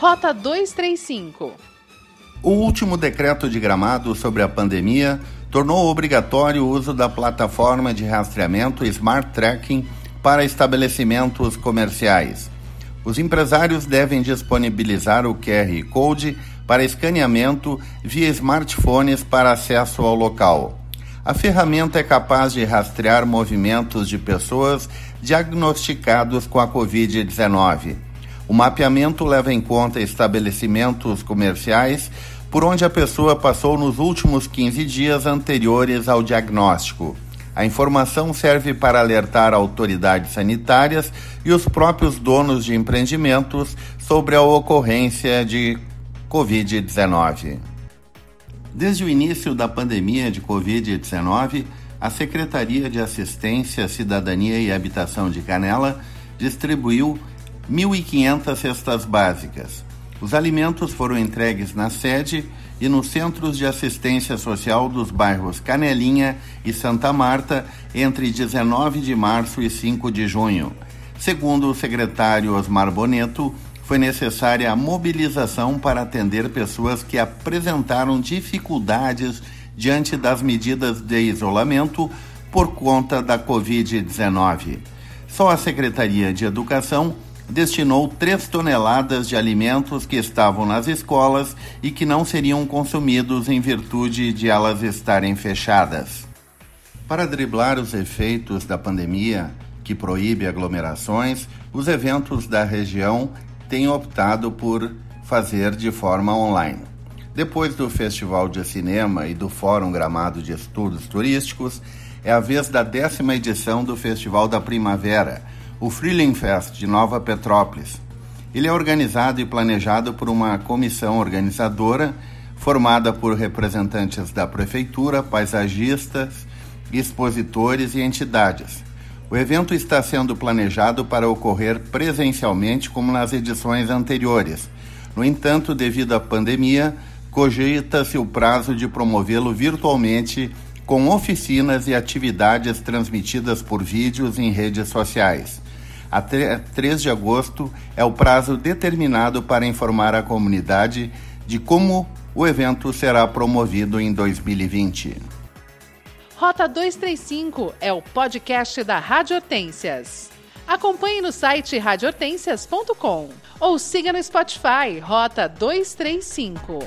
Rota 235. O último decreto de gramado sobre a pandemia tornou obrigatório o uso da plataforma de rastreamento Smart Tracking para estabelecimentos comerciais. Os empresários devem disponibilizar o QR Code para escaneamento via smartphones para acesso ao local. A ferramenta é capaz de rastrear movimentos de pessoas diagnosticados com a Covid-19. O mapeamento leva em conta estabelecimentos comerciais por onde a pessoa passou nos últimos 15 dias anteriores ao diagnóstico. A informação serve para alertar autoridades sanitárias e os próprios donos de empreendimentos sobre a ocorrência de Covid-19. Desde o início da pandemia de Covid-19, a Secretaria de Assistência, Cidadania e Habitação de Canela distribuiu 1.500 cestas básicas. Os alimentos foram entregues na sede e nos centros de assistência social dos bairros Canelinha e Santa Marta entre 19 de março e 5 de junho. Segundo o secretário Osmar Boneto, foi necessária a mobilização para atender pessoas que apresentaram dificuldades diante das medidas de isolamento por conta da Covid-19. Só a Secretaria de Educação destinou 3 toneladas de alimentos que estavam nas escolas e que não seriam consumidos em virtude de elas estarem fechadas. Para driblar os efeitos da pandemia, que proíbe aglomerações, os eventos da região tem optado por fazer de forma online. Depois do Festival de Cinema e do Fórum Gramado de Estudos Turísticos, é a vez da décima edição do Festival da Primavera, o Freeling Fest de Nova Petrópolis. Ele é organizado e planejado por uma comissão organizadora formada por representantes da prefeitura, paisagistas, expositores e entidades. O evento está sendo planejado para ocorrer presencialmente como nas edições anteriores. No entanto, devido à pandemia, cogita-se o prazo de promovê-lo virtualmente com oficinas e atividades transmitidas por vídeos em redes sociais. Até 3 de agosto é o prazo determinado para informar a comunidade de como o evento será promovido em 2020. Rota 235 é o podcast da Rádio Hortências. Acompanhe no site radiohortências.com ou siga no Spotify Rota 235.